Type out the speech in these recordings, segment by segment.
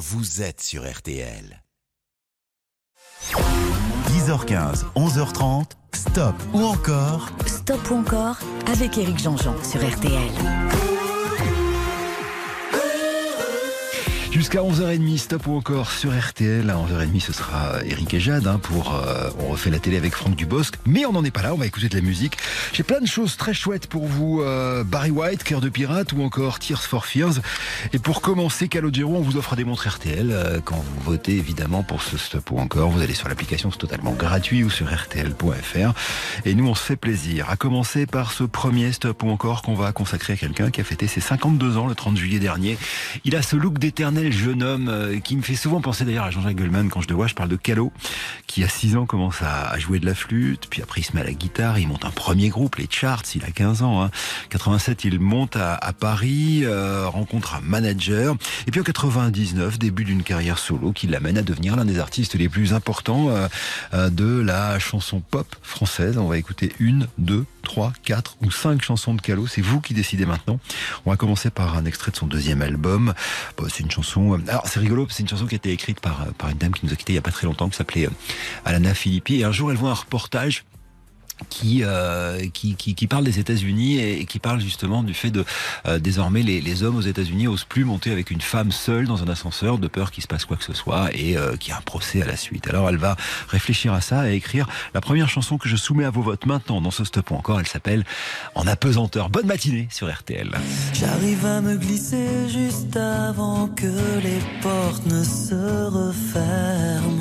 vous êtes sur RTL. 10h15, 11h30, stop ou encore Stop ou encore avec Eric Jean-Jean sur RTL. Jusqu'à 11h30, stop ou encore sur RTL. À 11h30, ce sera Eric et Jade hein, pour euh, On refait la télé avec Franck Dubosc. Mais on n'en est pas là, on va écouter de la musique. J'ai plein de choses très chouettes pour vous. Euh, Barry White, Cœur de Pirate ou encore Tears for Fears. Et pour commencer, Calogero, on vous offre des montres RTL. Euh, quand vous votez évidemment pour ce stop ou encore, vous allez sur l'application, c'est totalement gratuit ou sur RTL.fr. Et nous, on se fait plaisir. À commencer par ce premier stop ou encore qu'on va consacrer à quelqu'un qui a fêté ses 52 ans le 30 juillet dernier. Il a ce look d'éternel jeune homme euh, qui me fait souvent penser d'ailleurs à Jean-Jacques Goldman quand je le vois. Je parle de Calo, qui à 6 ans commence à, jouer de la flûte, puis après il se met à la guitare, il monte un premier groupe, les Charts, il a 15 ans. Hein. 87, il monte à, Paris, euh, rencontre un manager, et puis en 99, début d'une carrière solo qui l'amène à devenir l'un des artistes les plus importants euh, de la chanson pop française. On va écouter une, deux, trois, quatre ou cinq chansons de Calo. C'est vous qui décidez maintenant. On va commencer par un extrait de son deuxième album. c'est une chanson euh, alors c'est rigolo, c'est une chanson qui a été écrite par, euh, une dame qui nous a quitté il y a pas très longtemps, qui s'appelait euh, Alana Filippi. Et un jour, elle voit un reportage qui, euh, qui, qui, qui, parle des États-Unis et, qui parle justement du fait de euh, désormais les, les, hommes aux États-Unis osent plus monter avec une femme seule dans un ascenseur de peur qu'il se passe quoi que ce soit et euh, qu'il y a un procès à la suite. Alors elle va réfléchir à ça et écrire la première chanson que je soumets à vos votes maintenant dans ce stop encore. Elle s'appelle En apesanteur. Bonne matinée sur RTL. J'arrive à me glisser juste avant que les portes ne se referment.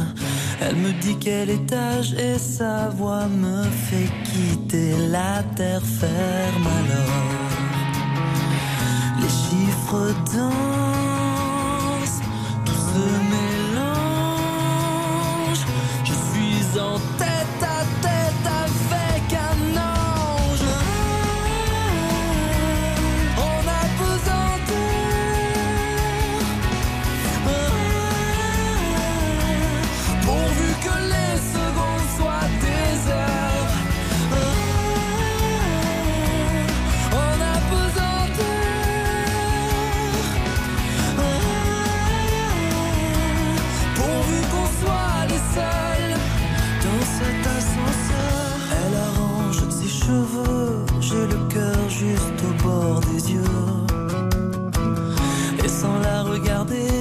Elle me dit quel étage et sa voix me fait quitter la terre ferme alors. Les chiffres dansent, tout se mélange. Je suis en regarder,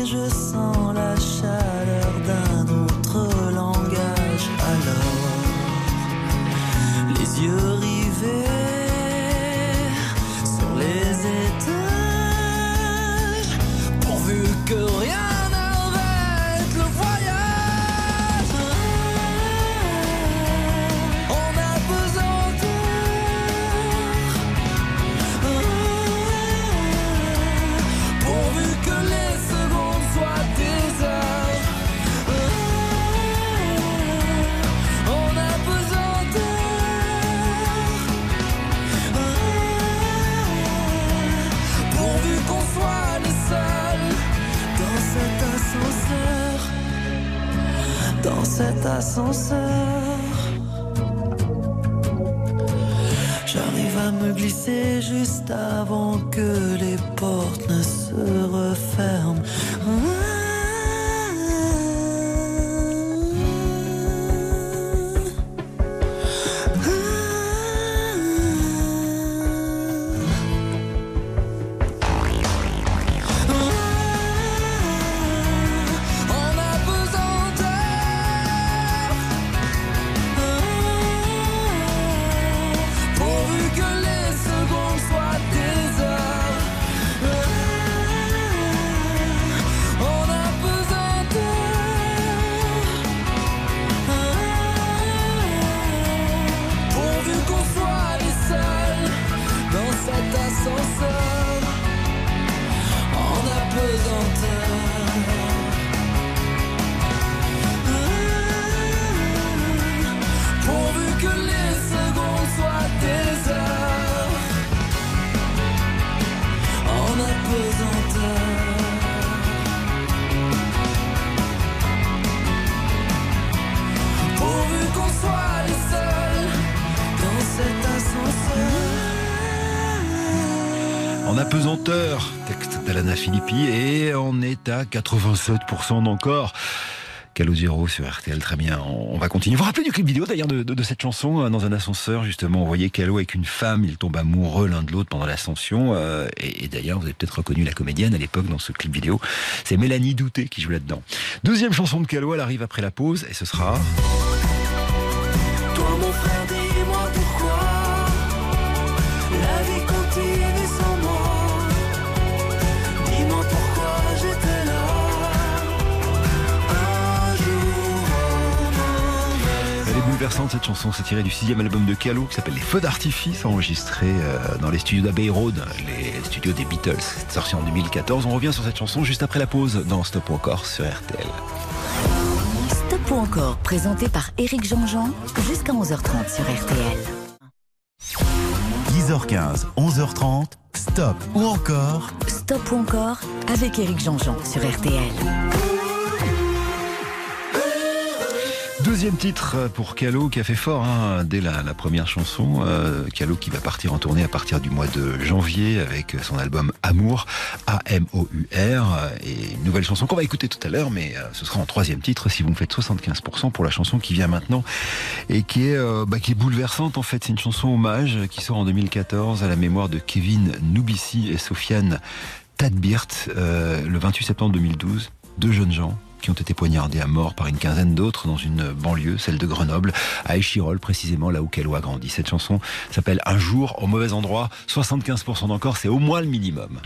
Dans cet ascenseur. J'arrive à me glisser juste avant que les portes ne se referment. 87% d'encore. Calogero sur RTL, très bien. On va continuer. Vous vous rappelez du clip vidéo d'ailleurs de, cette chanson euh, dans un ascenseur justement? On voyait Calo avec une femme, ils tombent amoureux l'un de l'autre pendant l'ascension. Euh, et, d'ailleurs, vous avez peut-être reconnu la comédienne à l'époque dans ce clip vidéo. C'est Mélanie Douté qui joue là-dedans. Deuxième chanson de Calo, elle arrive après la pause et ce sera. Bouleversante cette chanson, c'est tiré du sixième album de Calo qui s'appelle Les Feux d'artifice, enregistré euh, dans les studios d'Abbey Road, les studios des Beatles. C'est sorti en 2014. On revient sur cette chanson juste après la pause dans Stop ou encore sur RTL. Stop ou encore, présenté par Eric Jean-Jean, jusqu'à 11h30 sur RTL. 10h15, 11h30, Stop ou encore Stop ou encore avec Eric Jean-Jean sur RTL. Deuxième titre pour Calo qui a fait fort hein, dès la, première chanson. Euh, qui va partir en tournée à partir du mois de janvier avec son album Amour, A-M-O-U-R. Et une nouvelle chanson qu'on va écouter tout à l'heure, mais euh, ce sera en troisième titre si vous me faites 75% pour la chanson qui vient maintenant et qui est, euh, bah, qui est bouleversante en fait. C'est une chanson hommage qui sort en 2014 à la mémoire de Kevin Noubissi et Sofiane Tadbirt le 28 septembre 2012. Deux jeunes gens qui ont été poignardés à mort par une quinzaine d'autres dans une banlieue, celle de Grenoble, à Échirol, précisément là où Calo a grandi. Cette chanson s'appelle Un jour au mauvais endroit. 75% d'encore, c'est au moins le minimum.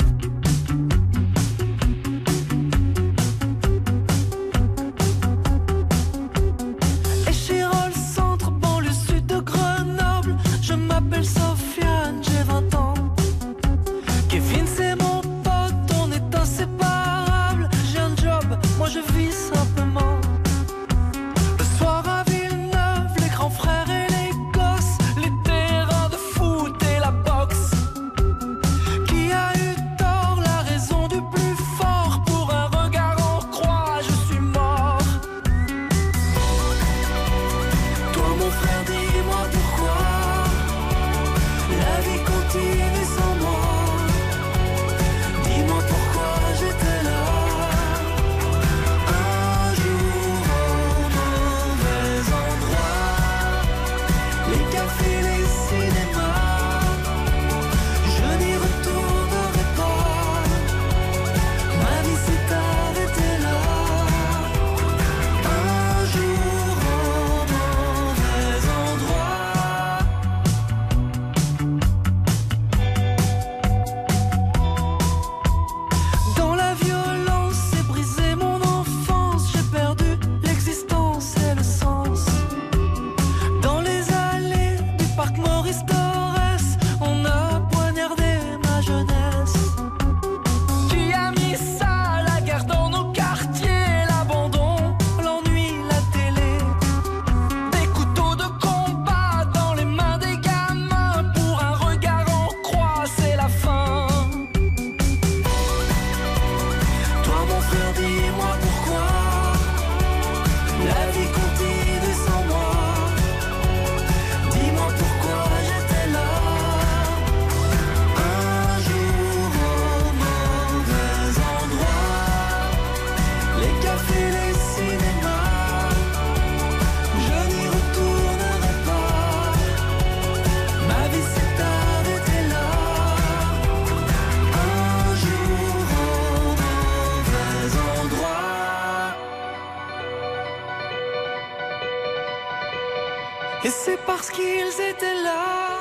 ils là,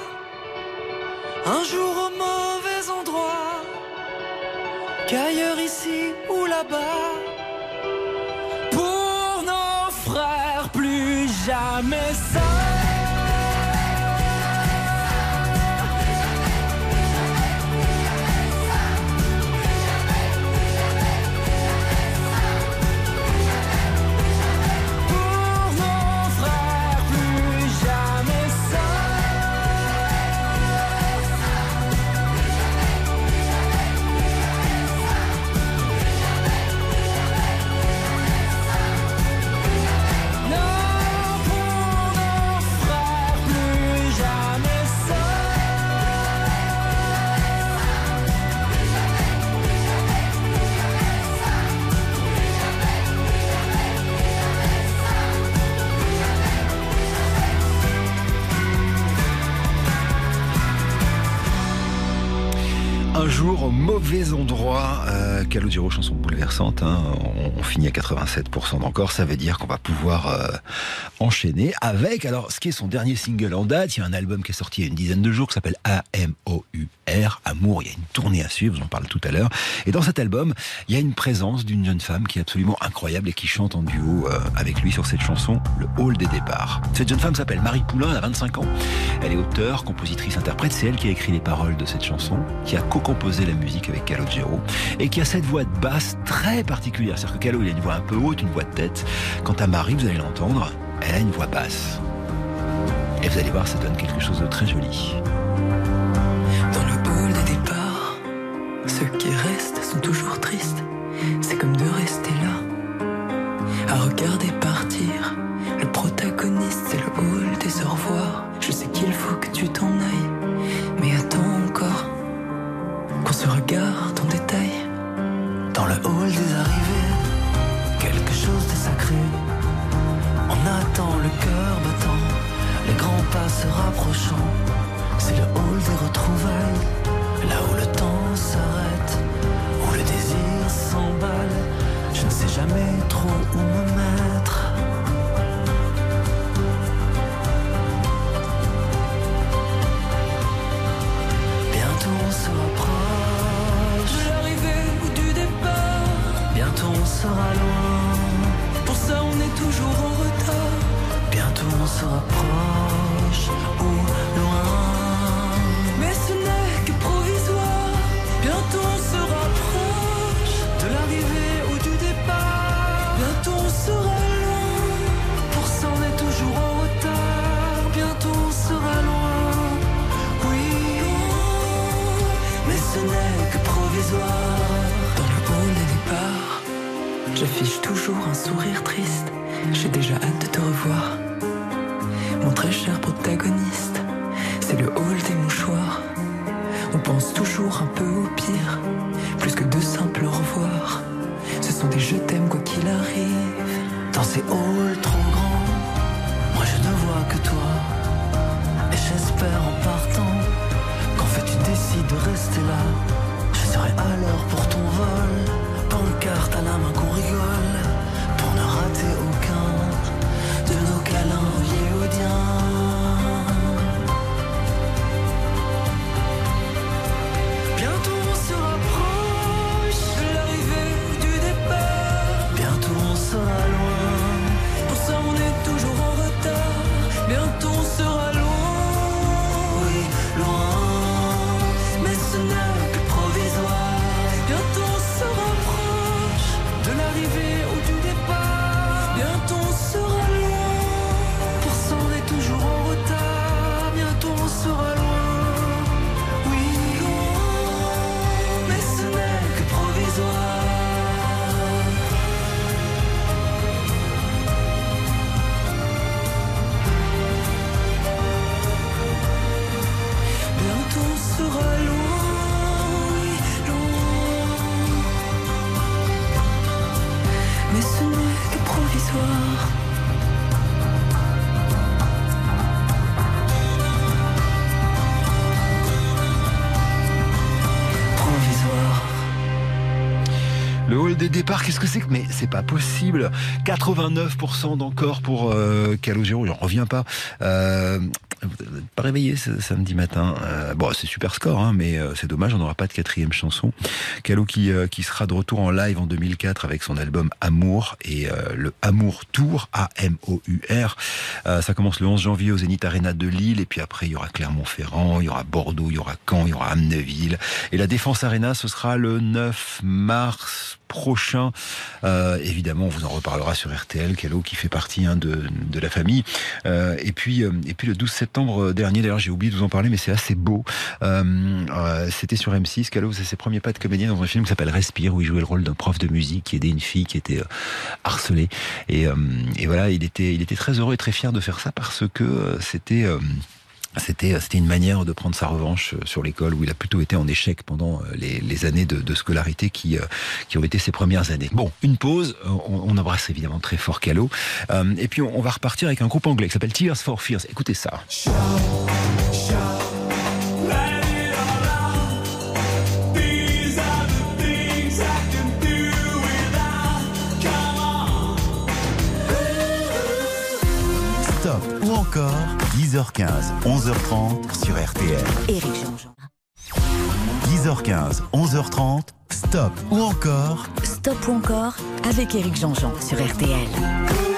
un jour au mauvais endroit, qu'ailleurs ici ou là-bas. Pour nos frères, plus jamais ça. Au mauvais endroit. Calogero, chanson bouleversante. Hein. On, finit à 87% d'encore. Ça veut dire qu'on va pouvoir euh, enchaîner avec, alors, ce qui est son dernier single en date. Il y a un album qui est sorti il y a une dizaine de jours qui s'appelle A-M-O-U-R, Amour. Il y a une tournée à suivre, vous en parle tout à l'heure. Et dans cet album, il y a une présence d'une jeune femme qui est absolument incroyable et qui chante en duo euh, avec lui sur cette chanson, Le Hall des départs. Cette jeune femme s'appelle Marie Poulain, elle a 25 ans. Elle est auteure, compositrice, interprète. C'est elle qui a écrit les paroles de cette chanson, qui a co-composé la musique avec Calogero et qui a cette voix de basse très particulière. C'est-à-dire que Calo, il a une voix un peu haute, une voix de tête. Quant à Marie, vous allez l'entendre, elle a une voix basse. Et vous allez voir, ça donne quelque chose de très joli. Dans le hall des départs, ceux qui restent sont toujours tristes. Un peu au pire, plus que de simples au revoir. Ce sont des je t'aime quoi qu'il arrive. Dans ces halls trop grands, moi je ne vois que toi. Et j'espère en partant qu'en fait tu décides de rester là. Je serai à l'heure pour ton vol. Pancarte à la main qu'on rigole. Pour ne rater aucun de nos câlins. Départs, qu'est-ce que c'est que Mais c'est pas possible. 89% d'encore pour euh, Calogero, j'en reviens pas. Euh, vous n'êtes pas réveillé ce samedi matin. Euh, bon, c'est super score, hein, mais euh, c'est dommage, on n'aura pas de quatrième chanson. Calo qui, euh, qui sera de retour en live en 2004 avec son album Amour et euh, le Amour Tour, A-M-O-U-R. Ça commence le 11 janvier au Zénith Arena de Lille, et puis après il y aura Clermont-Ferrand, il y aura Bordeaux, il y aura Caen, il y aura Amneville. Et la Défense Arena, ce sera le 9 mars prochain. Euh, évidemment, on vous en reparlera sur RTL, Calo qui fait partie hein, de, de la famille. Euh, et puis, euh, et puis le 12 septembre dernier, d'ailleurs, j'ai oublié de vous en parler, mais c'est assez beau. C'était sur M6. Calo faisait ses premiers pas de comédien dans un film qui s'appelle Respire, où il jouait le rôle d'un prof de musique qui aidait une fille qui était harcelée. Et, et voilà, il était, il était très heureux et très fier de faire ça parce que c'était c'était euh, c'était une manière de prendre sa revanche euh, sur l'école où il a plutôt été en échec pendant euh, les, les années de, de scolarité qui, qui ont été ses premières années. Bon, une pause, on, on embrasse évidemment très fort Calo. Euh, et puis on, on, va repartir avec un groupe anglais qui s'appelle Tears for Fears. Écoutez ça. Show, show. encore 10h15, 11h30 sur RTL. Éric Jean-Jean. 10h15, 11h30, stop ou encore Stop ou encore avec Éric Jean-Jean sur RTL.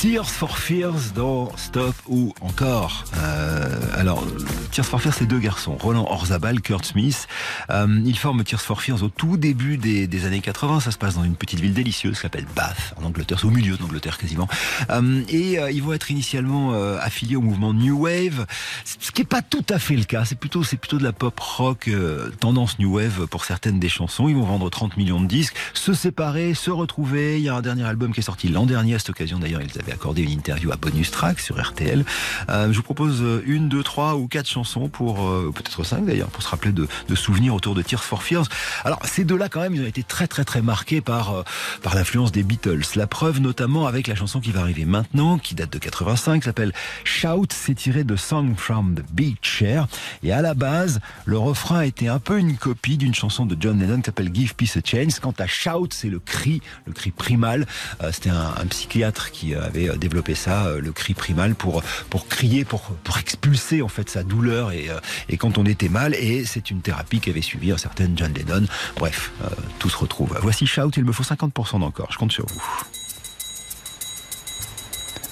Tears for Fears dans Stop ou encore. Euh, alors, Tears for Fears, c'est deux garçons, Roland Orzabal, Kurt Smith. Euh, ils forment Tears for Fears au tout début des, années 80. Ça se passe dans une petite ville délicieuse qui s'appelle Bath, en Angleterre, au milieu d'Angleterre quasiment. Euh, et euh, ils vont être initialement euh, affiliés au mouvement New Wave, ce qui est pas tout à fait le cas. C'est plutôt, c'est plutôt de la pop rock euh, tendance New Wave pour certaines des chansons. Ils vont vendre 30 millions de disques, se séparer, se retrouver. Il y a un dernier album qui est sorti l'an dernier à cette occasion. D'ailleurs, ils avaient accordé une interview à Bonus Track sur RTL. Euh, je vous propose une, deux, trois ou quatre chansons pour euh, peut-être cinq d'ailleurs pour se rappeler de, souvenirs autour de Tears for Fears. Alors ces deux-là quand même, ils ont été très très très marqués par euh, par l'influence des Beatles. La preuve notamment avec la chanson qui va arriver maintenant, qui date de 85, s'appelle Shout. C'est tiré de Song from the Beach Chair. Et à la base, le refrain était un peu une copie d'une chanson de John Lennon qui s'appelle Give Peace a Chance. Quant à Shout, c'est le cri, le cri primal. Euh, C'était un psychiatre qui avait développé ça, euh, le cri primal, pour, pour crier, pour, pour expulser en fait sa douleur et, euh, et quand on était mal. Et c'est une thérapie qui avait suivi un certain John Lennon. Bref, euh, tout se retrouve. Voici Shout, il me faut 50% d'encore, je compte sur vous.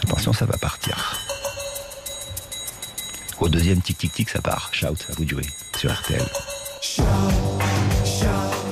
Attention, ça va partir. Au deuxième tic-tic-tic, ça part. Shout, à vous de jouer sur RTL. Shout, shout.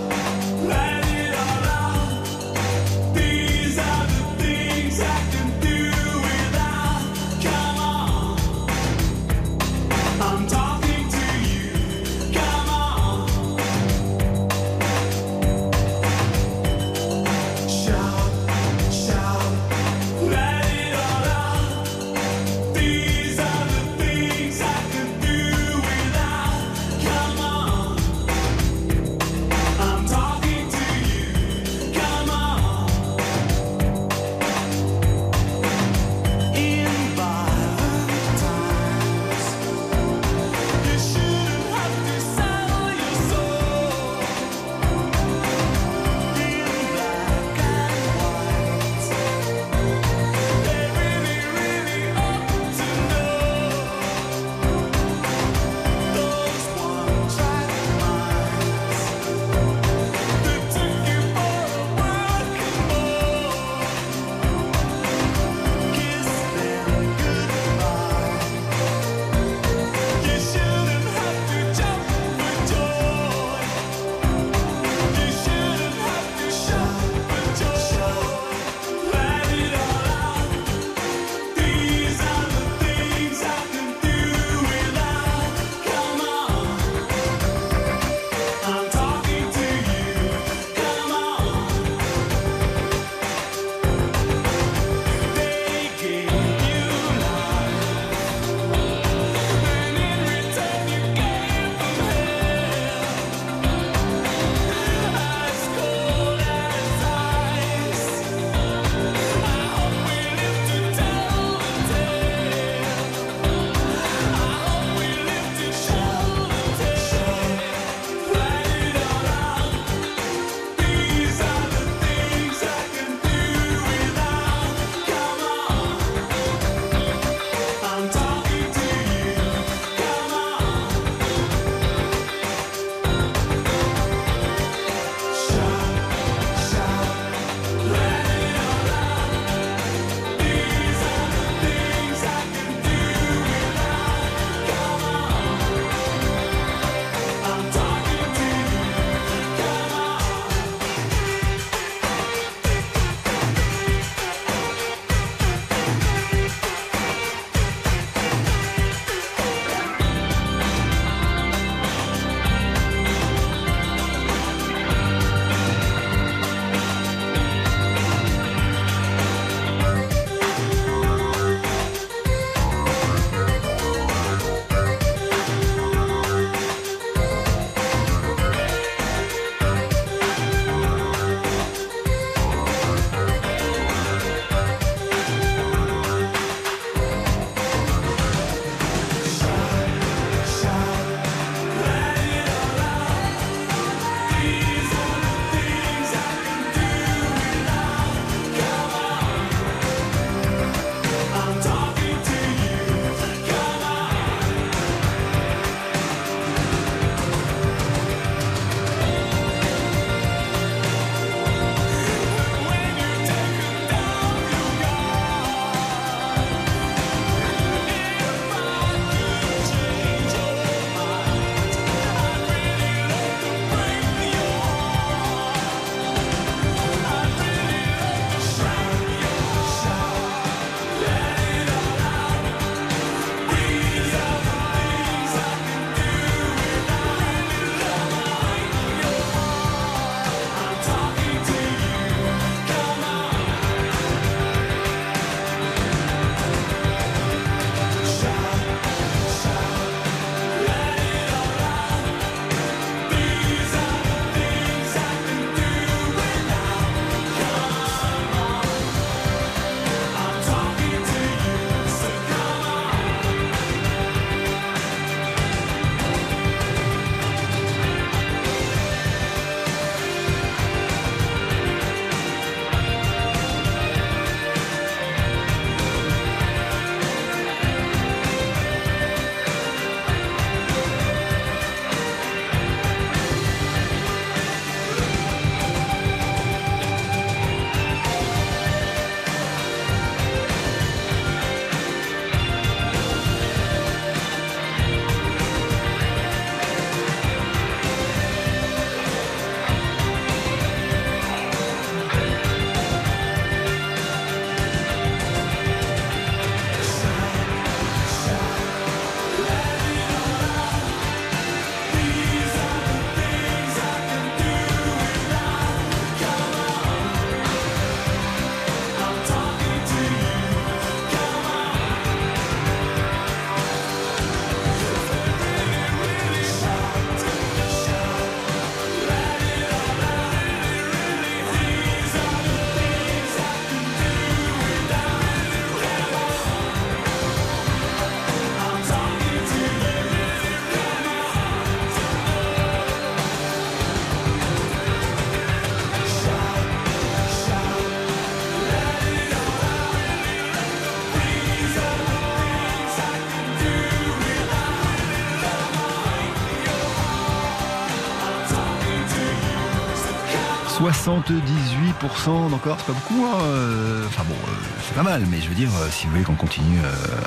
78% encore, c'est pas beaucoup. Hein euh, enfin bon, euh, c'est pas mal, mais je veux dire, euh, si vous voulez qu'on continue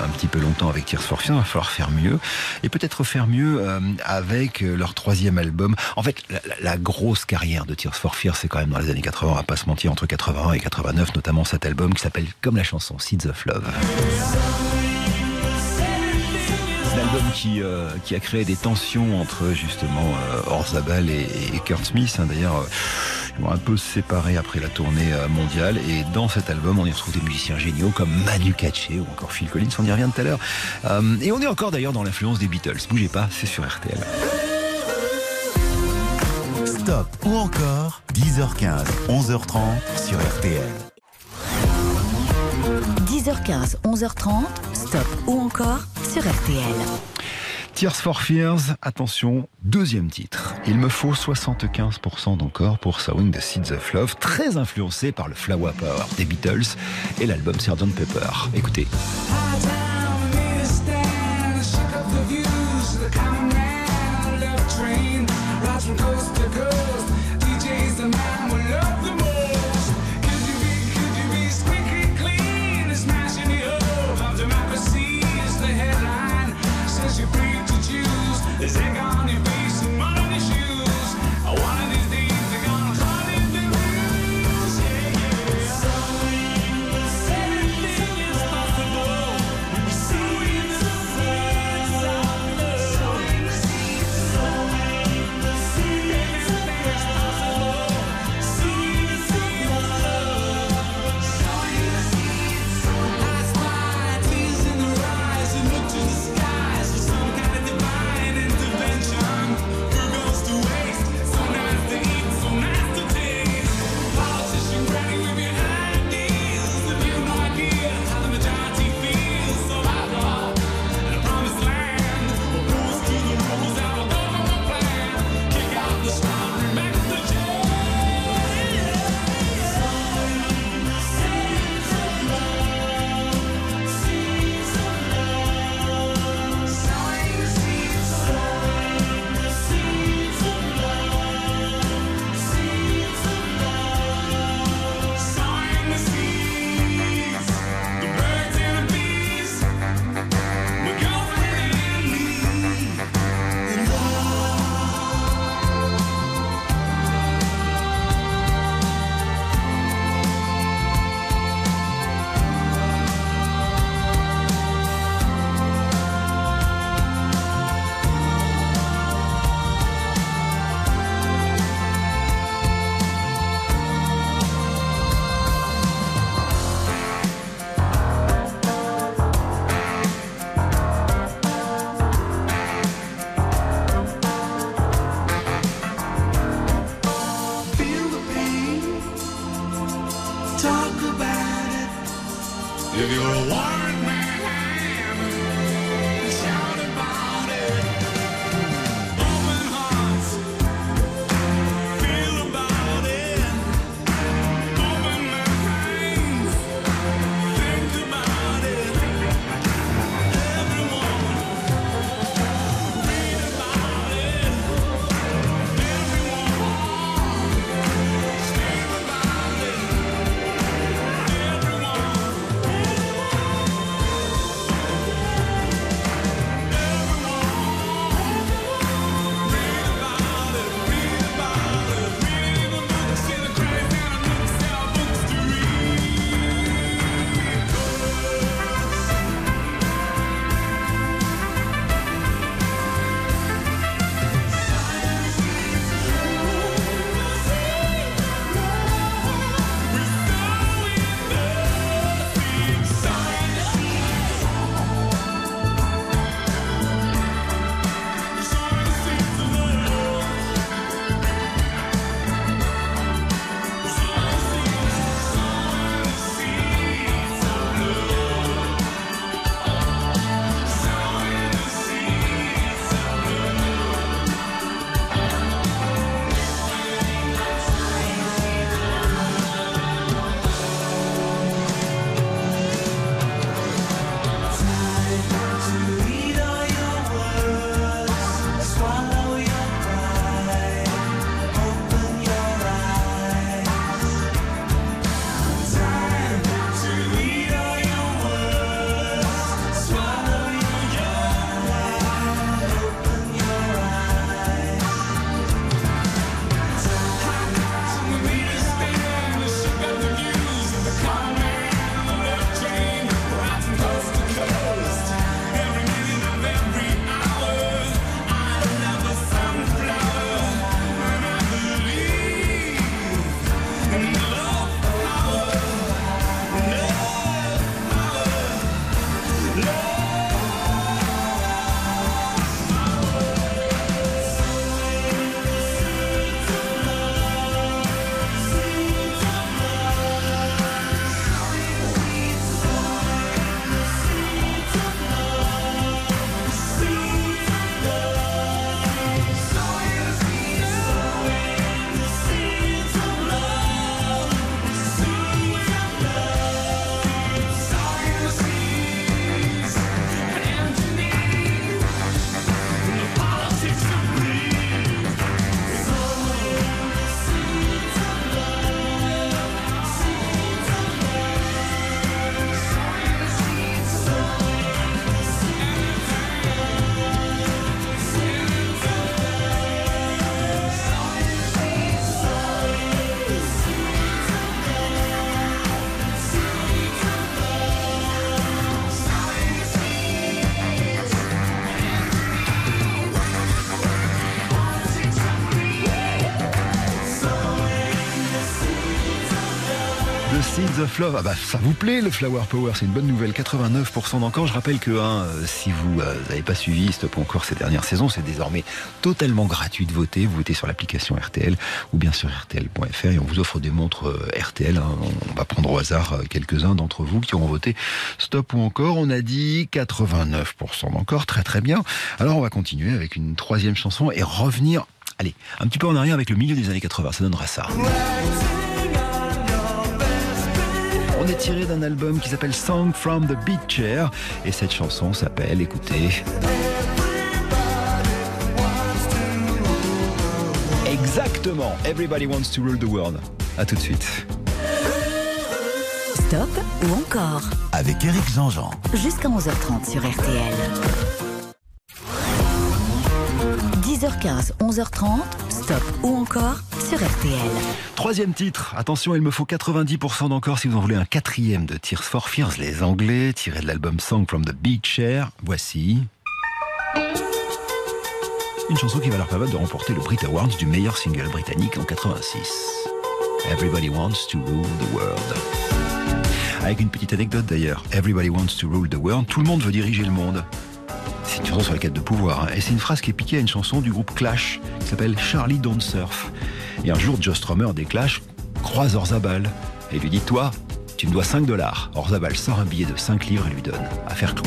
un petit peu longtemps avec Tears for Fears, il va falloir faire mieux. Et peut-être faire mieux avec leur troisième album. En fait, la, grosse carrière de Tears for Fears, c'est quand même dans les années 80, on va pas se mentir, entre 81 et 89, notamment cet album qui s'appelle comme la chanson Seeds of Love. L'album qui, qui a créé des tensions entre justement Orzabal et, Kurt Smith. Hein. D'ailleurs, un peu séparés après la tournée euh, mondiale. Et dans cet album, on y retrouve des musiciens géniaux comme Manu Katché ou encore Phil Collins, on y revient tout à l'heure. Euh, et on est encore d'ailleurs dans l'influence des Beatles. Bougez pas, c'est sur RTL. Stop ou encore 10h15, 11h30 sur RTL. 10h15, 11h30, stop ou encore sur RTL. Tears for Fears, attention, deuxième titre. Il me faut 75% d'encore pour Sowing the Seeds of Love, très influencé par le Flower Power des Beatles et l'album Sgt Pepper. Écoutez. Ah bah, ça vous plaît le Flower Power, c'est une bonne nouvelle. 89% d'encore. Je rappelle que hein, euh, si vous n'avez euh, pas suivi Stop encore ces dernières saisons, c'est désormais totalement gratuit de voter. Vous votez sur l'application RTL ou bien sur RTL.fr et on vous offre des montres euh, RTL. Hein. On va prendre au hasard quelques-uns d'entre vous qui auront voté Stop ou encore. On a dit 89% d'encore. Très très bien. Alors on va continuer avec une troisième chanson et revenir Allez, un petit peu en arrière avec le milieu des années 80, ça donnera ça. On est tiré d'un album qui s'appelle Song from the Beat Chair et cette chanson s'appelle, écoutez, Exactement, Everybody Wants to Rule the World. A tout de suite. Stop ou encore? Avec Eric Jean-Jean. Jusqu'à 11h30 sur RTL. 10h15, 11h30, stop ou encore? Troisième titre, attention, il me faut 90% d'encore si vous en voulez un quatrième de Tears for Fears, les Anglais, tiré de l'album Song from the Beach Chair. Voici. Une chanson qui va leur permettre de remporter le Brit Awards du meilleur single britannique en 86. Everybody wants to rule the world. Avec une petite anecdote d'ailleurs. Everybody wants to rule the world. Tout le monde veut diriger le monde. C'est une chanson sur la quête de pouvoir. Hein. Et c'est une phrase qui est piquée à une chanson du groupe Clash qui s'appelle Charlie Don't Surf. Et un jour, Joe Strummer des croise Orzabal et lui dit Toi, tu me dois 5 dollars. Orzabal sort un billet de 5 livres et lui donne. Affaire clou.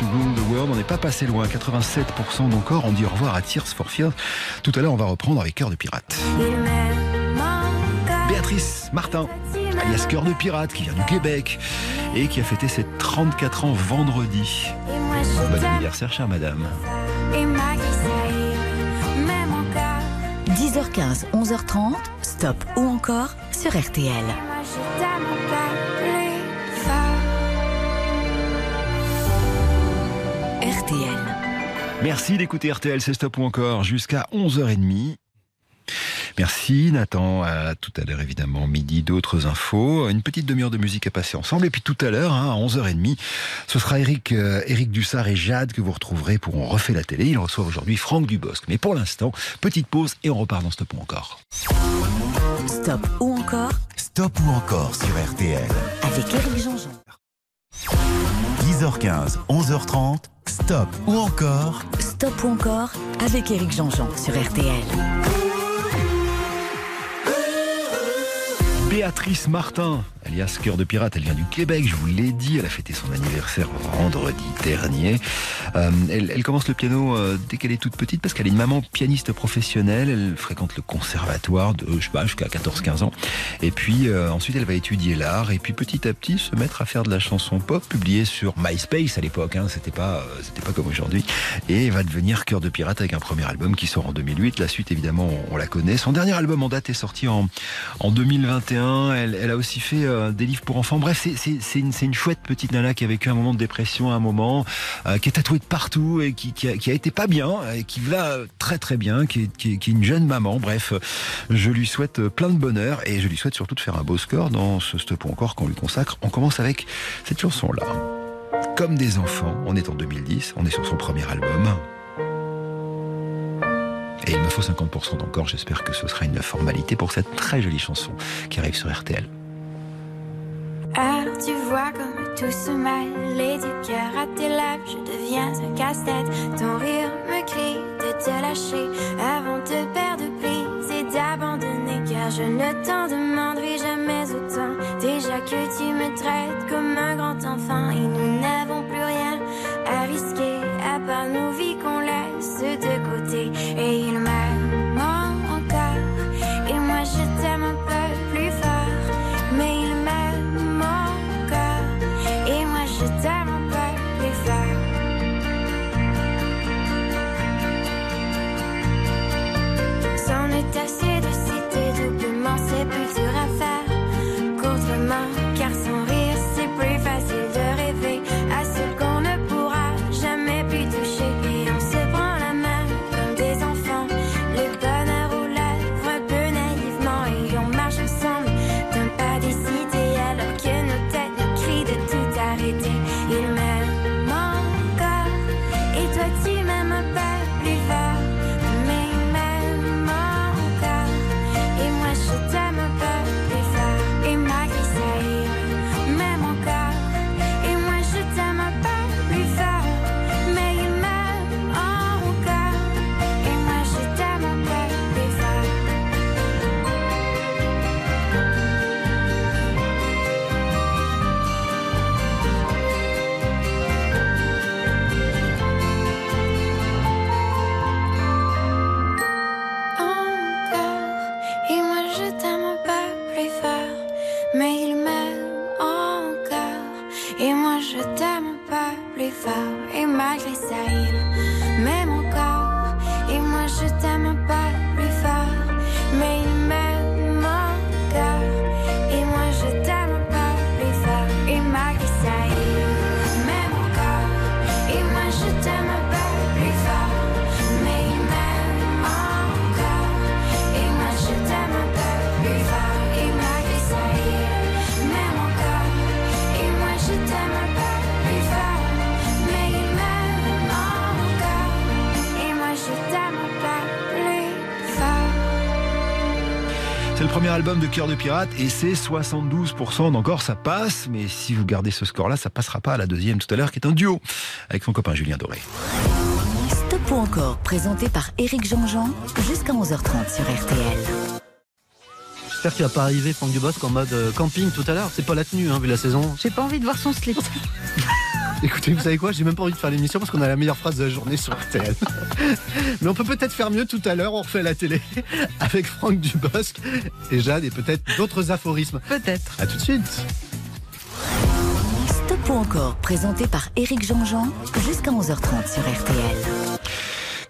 To Rule the. On n'est pas passé loin, 87% d'encore. On dit au revoir à Tears for. Tout à l'heure, on va reprendre avec Cœur de Pirate. Béatrice Martin, alias Cœur de Pirate, qui vient du Québec et qui a fêté ses 34 ans vendredi. Bon anniversaire, chère madame. 10h15, 11h30, stop ou encore sur. RTL. Merci d'écouter RTL, c'est stop ou encore jusqu'à 11h30. Merci Nathan. À tout à l'heure évidemment, midi d'autres infos. Une petite demi-heure de musique à passer ensemble. Et puis tout à l'heure, hein, à 11h30, ce sera Eric, euh, Eric Dussard et Jade que vous retrouverez pour On refait la télé. Ils reçoivent aujourd'hui Franck Dubosc. Mais pour l'instant, petite pause et on repart dans Stop ou encore. Stop ou encore? Stop ou encore sur RTL. avec Eric Jean-Jean. 10h15, 11h30. Stop ou encore Stop ou encore avec Eric Jean-Jean sur RTL. Béatrice Martin, alias Cœur de Pirate, elle vient du Québec, je vous l'ai dit, elle a fêté son anniversaire vendredi dernier. Euh, elle, elle commence le piano euh, dès qu'elle est toute petite parce qu'elle est une maman pianiste professionnelle, elle fréquente le conservatoire de, je sais pas, jusqu'à 14-15 ans. Et puis euh, ensuite elle va étudier l'art et puis petit à petit se mettre à faire de la chanson pop publiée sur MySpace à l'époque, hein, c'était pas, euh, c'était pas comme aujourd'hui. Et va devenir Cœur de Pirate avec un premier album qui sort en 2008. La suite évidemment on, on la connaît. Son dernier album en date est sorti en, en 2021. Elle, elle a aussi fait euh, des livres pour enfants. Bref, c'est- une, chouette petite nana qui a vécu un moment de dépression à un moment, euh, qui est tatouée de partout et qui, qui, a, été pas bien, et qui va très très bien, qui est, qui est- une jeune maman. Bref, je lui souhaite plein de bonheur et je lui souhaite surtout de faire un beau score dans ce stop encore qu'on lui consacre. On commence avec cette chanson-là. Comme des enfants, on est en 2010, on est sur son premier album. Et il me faut 50% d'encore, j'espère que ce sera une formalité pour cette très jolie chanson qui arrive sur RTL. Alors tu vois comme tout se mêle et du cœur à tes lèvres, je deviens un casse-tête. Ton rire me crie de te lâcher avant de perdre prise et d'abandonner. Car je ne t'en demanderai jamais autant. Déjà que tu me traites comme un grand enfant et nous album de Cœur de Pirate et c'est 72% d'encore, ça passe. Mais si vous gardez ce score-là, ça passera pas à la deuxième tout à l'heure, qui est un duo avec son copain Julien Doré. Stop ou encore présenté par Eric Jean-Jean jusqu'à 11h30 sur RTL. J'espère qu'il va pas arriver Franck Dubosc en mode euh, camping tout à l'heure. C'est pas la tenue, hein, vu la saison. J'ai pas envie de voir son slip. Écoutez, vous savez quoi J'ai même pas envie de faire l'émission parce qu'on a la meilleure phrase de la journée sur RTL. Mais on peut peut-être faire mieux tout à l'heure. On refait la télé avec Franck Dubosc et Jade et peut-être d'autres aphorismes. Peut-être. À tout de suite. Stop ou encore, présenté par Éric Jean-Jean, jusqu'à 11h30 sur RTL.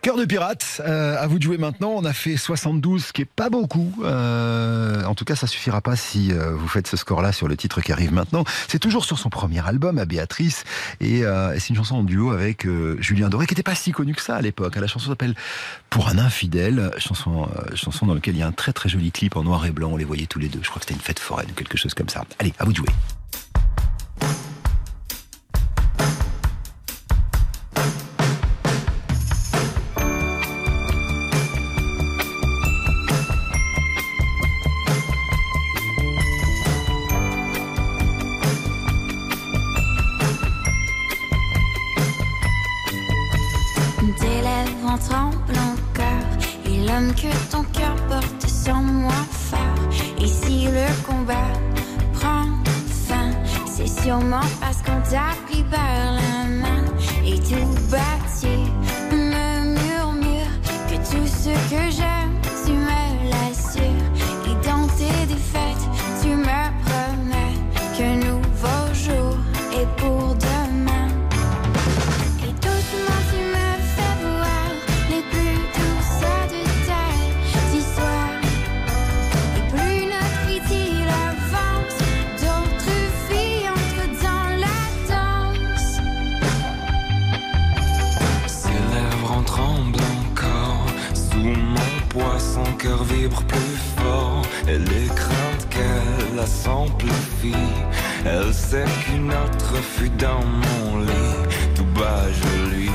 Cœur de pirate, euh, à vous de jouer maintenant. On a fait 72, ce qui est pas beaucoup. Euh, en tout cas, ça suffira pas si euh, vous faites ce score-là sur le titre qui arrive maintenant. C'est toujours sur son premier album, à Béatrice, et, c'est une chanson en duo avec Julien Doré, qui n'était pas si connu que ça à l'époque. La chanson s'appelle Pour un infidèle, chanson, dans laquelle il y a un très très joli clip en noir et blanc. On les voyait tous les deux. Je crois que c'était une fête foraine quelque chose comme ça. Allez, à vous de jouer. Lèvres en tremblant cœur. Et l'homme que ton cœur porte sans moi fort Et si le combat prend fin. C'est sûrement parce qu'on t'a pris par la main. Et tout bâti me murmure Que tout ce que j'aime plus fort. Et les craintes qu'elle a s'amplifient Elle sait qu'une autre fut dans mon lit. Tout bas je lui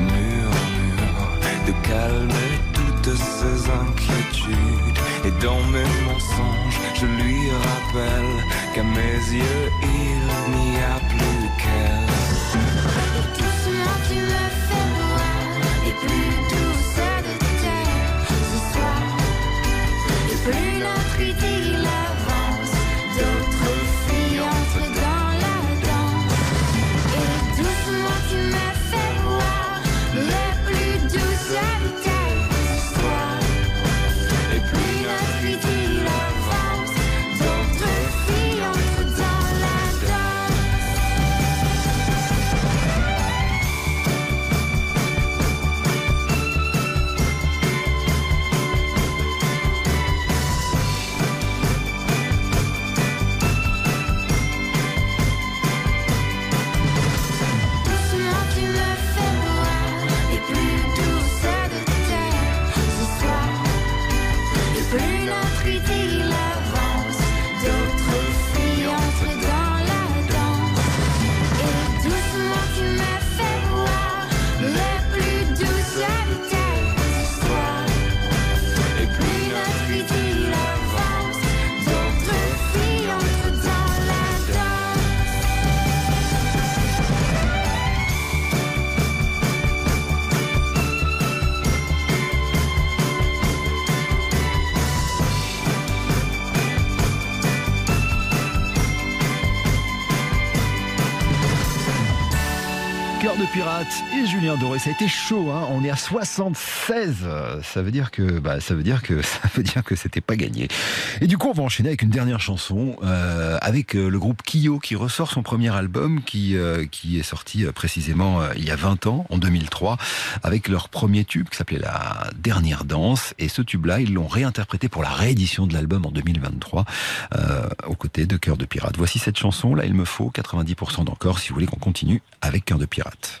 murmure De calmer toutes ses inquiétudes. Et dans mes mensonges je lui rappelle Qu'à mes yeux il n'y a plus Plus not idée là. Ça a été chaud. Hein On est à 76. Ça veut dire que, bah, ça veut dire que, ça veut dire que c'était pas gagné. Et du coup, on va enchaîner avec une dernière chanson euh, avec euh, le groupe Kyo qui ressort son premier album qui euh, qui est sorti précisément il y a 20 ans, en 2003, avec leur premier tube qui s'appelait La Dernière Danse. Et ce tube-là, ils l'ont réinterprété pour la réédition de l'album en 2023 euh, aux côtés de Cœur de pirate. Voici cette chanson. Là, il me faut 90% d'encore si vous voulez qu'on continue avec Cœur de pirate.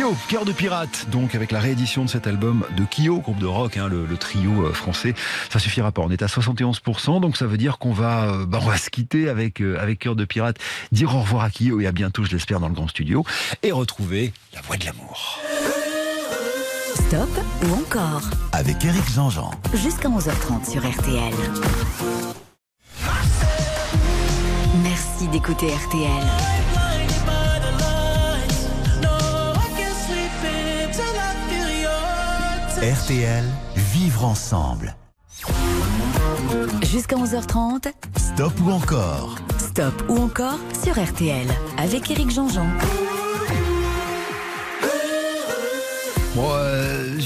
Kyo, cœur de pirate, donc avec la réédition de cet album de Kyo, groupe de rock, hein, le, le trio euh, français. Ça suffira pas, on est à 71%, donc ça veut dire qu'on va, euh, bah, on va se quitter avec, euh, avec cœur de pirate, dire au revoir à Kyo et à bientôt, je l'espère, dans le grand studio, et retrouver la voix de l'amour. Stop ou encore Avec Eric Jean-Jean. Jusqu'à 11h30 sur RTL. Merci d'écouter RTL. RTL, vivre ensemble. Jusqu'à 11h30, Stop ou encore? Stop ou encore sur RTL avec Eric Jean-Jean.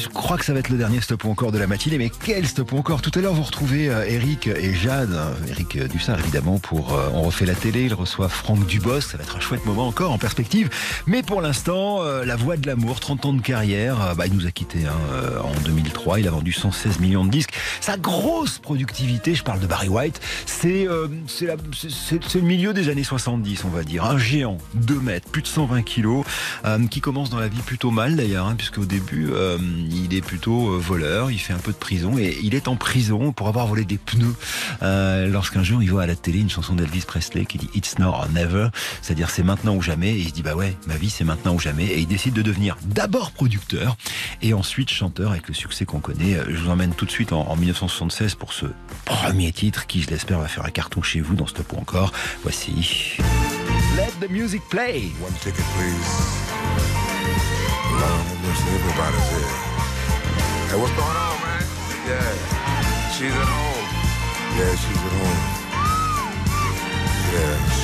Je crois que ça va être le dernier stop encore de la matinée, mais quel stop encore? Tout à l'heure, vous retrouvez euh, Eric et Jade, euh, Eric Dussard évidemment, pour euh, On refait la télé, il reçoit Franck Dubosc, ça va être un chouette moment encore en perspective. Mais pour l'instant, la voix de l'amour, 30 ans de carrière, bah, il nous a quittés hein, en 2003, il a vendu 116 millions de disques. Sa grosse productivité, je parle de Barry White, c'est euh, le milieu des années 70, on va dire. Un géant, 2 mètres, plus de 120 kilos, euh, qui commence dans la vie plutôt mal d'ailleurs, hein, puisque au début, euh, il est plutôt euh, voleur, il fait un peu de prison, et il est en prison pour avoir volé des pneus, euh, lorsqu'un jour il voit à la télé une chanson d'Elvis Presley qui dit It's now or never, c'est-à-dire c'est maintenant ou jamais, et il se dit bah ouais, ma vie c'est maintenant ou jamais, et il décide de devenir d'abord producteur, et ensuite chanteur avec le succès qu'on connaît. Euh, Je vous emmène tout de suite en, en 1976 pour ce premier titre qui, je l'espère, va faire un carton chez vous dans Stop ou encore. Voici Let the music play. One ticket, please. Hey, what's going on, man? Yeah, she's at home. Yeah, she's at home. Yeah,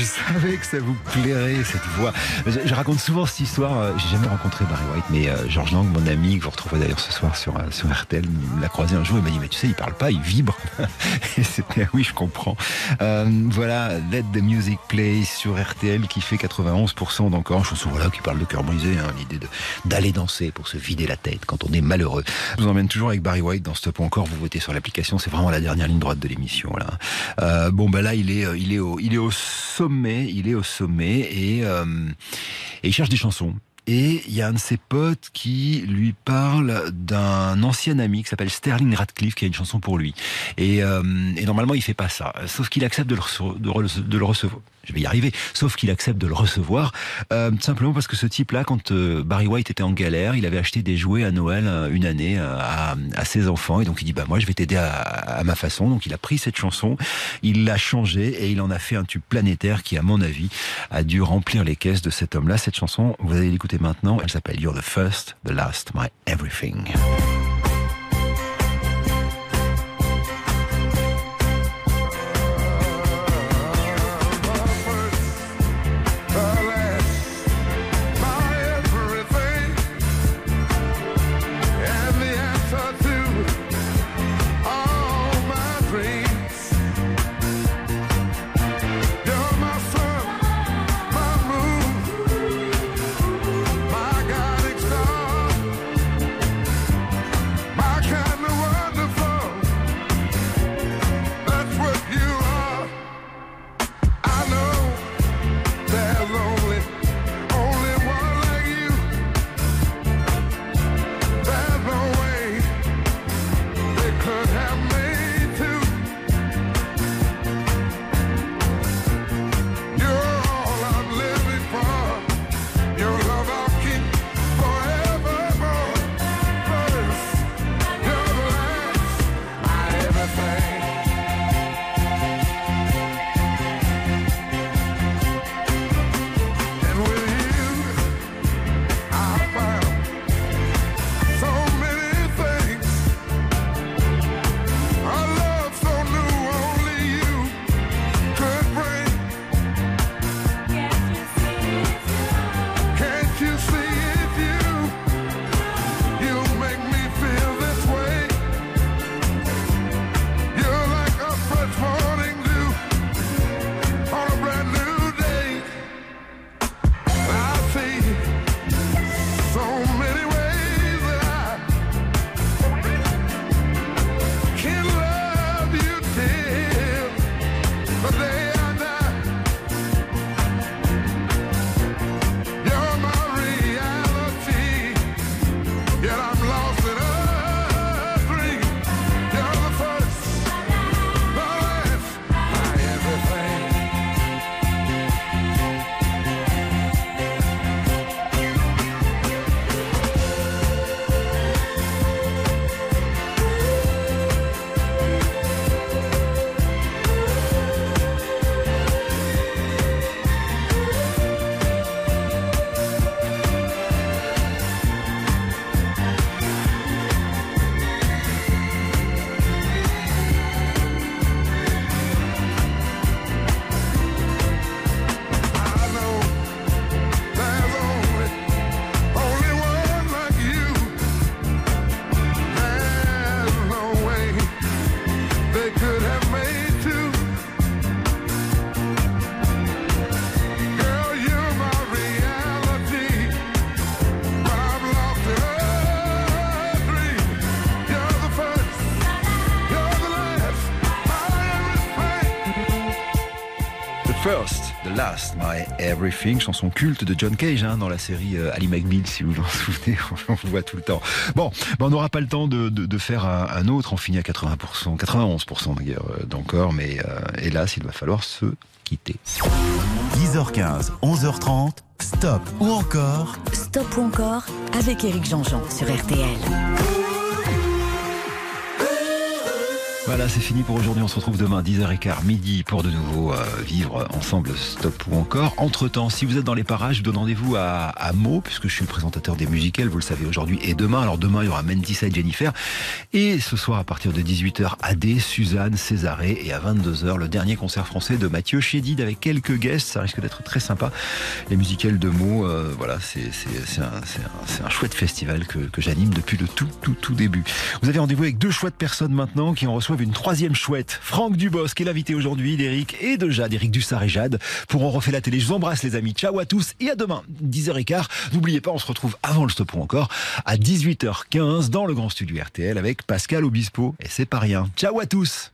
je savais que ça vous plairait cette voix. Je, je raconte souvent cette histoire, euh, j'ai jamais rencontré Barry White, mais euh, Georges Lang, mon ami, que vous retrouverez d'ailleurs ce soir sur, euh, sur RTL, l'a croisé un jour, il m'a dit, mais tu sais, il parle pas, il vibre. Et c'était, oui, je comprends. Euh, voilà, Let the music play sur RTL qui fait 91% d'encore, chanson voilà, qui parle de cœur brisé, hein, l'idée d'aller danser pour se vider la tête quand on est malheureux. Je vous emmène toujours avec Barry White dans Stop encore, vous votez sur l'application, c'est vraiment la dernière ligne droite de l'émission. Euh, bon, bah là, il est, euh, il, est au, il est au sommet, il est au sommet et, euh, et il cherche des chansons. Et il y a un de ses potes qui lui parle d'un ancien ami qui s'appelle Sterling Radcliffe qui a une chanson pour lui. Et, euh, normalement, il fait pas ça. Sauf qu'il accepte de le recevoir. Je vais y arriver. Sauf qu'il accepte de le recevoir euh, simplement parce que ce type-là, quand euh, Barry White était en galère, il avait acheté des jouets à Noël euh, une année à, à ses enfants et donc il dit bah moi je vais t'aider à, à ma façon. Donc il a pris cette chanson, il l'a changée et il en a fait un tube planétaire qui, à mon avis, a dû remplir les caisses de cet homme-là. Cette chanson, vous allez l'écouter maintenant. Elle s'appelle You're the First, the Last, My Everything. Everything, chanson culte de John Cage hein, dans la série euh, Ali McBeal, si vous vous en souvenez, on le voit tout le temps. Bon, ben, on n'aura pas le temps de, de, de faire un, un, autre, on finit à 80%, 91% d'ailleurs euh, d'encore, mais euh, hélas, il va falloir se quitter. 10h15, 11h30, stop ou encore Stop ou encore avec Éric Jean-Jean sur RTL. Voilà, c'est fini pour aujourd'hui. On se retrouve demain 10h15 midi pour de nouveau euh, vivre ensemble Stop ou encore. Entre-temps, si vous êtes dans les parages, je vous donne rendez-vous à, à Meaux, puisque je suis le présentateur des musicales, vous le savez aujourd'hui, et demain. Alors demain, il y aura Mentissa et Jennifer. Et ce soir, à partir de 18h, Adé, Suzanne, Césaré, et à 22h, le dernier concert français de Mathieu Chédid avec quelques guests. Ça risque d'être très sympa. Les musicales de Meaux, euh, voilà, c'est un, un, un, chouette festival que, que j'anime depuis le tout, tout, tout début. Vous avez rendez-vous avec deux chouettes personnes maintenant qui en reçoivent une troisième chouette, Franck Dubosc, qui est l'invité aujourd'hui d'Eric et de Jade, Eric Dussard et Jade, pour On refait la télé. Je vous embrasse les amis, ciao à tous et à demain, 10h15. N'oubliez pas, on se retrouve avant le stop encore à 18h15 dans le grand studio RTL avec Pascal Obispo et c'est pas rien. Ciao à tous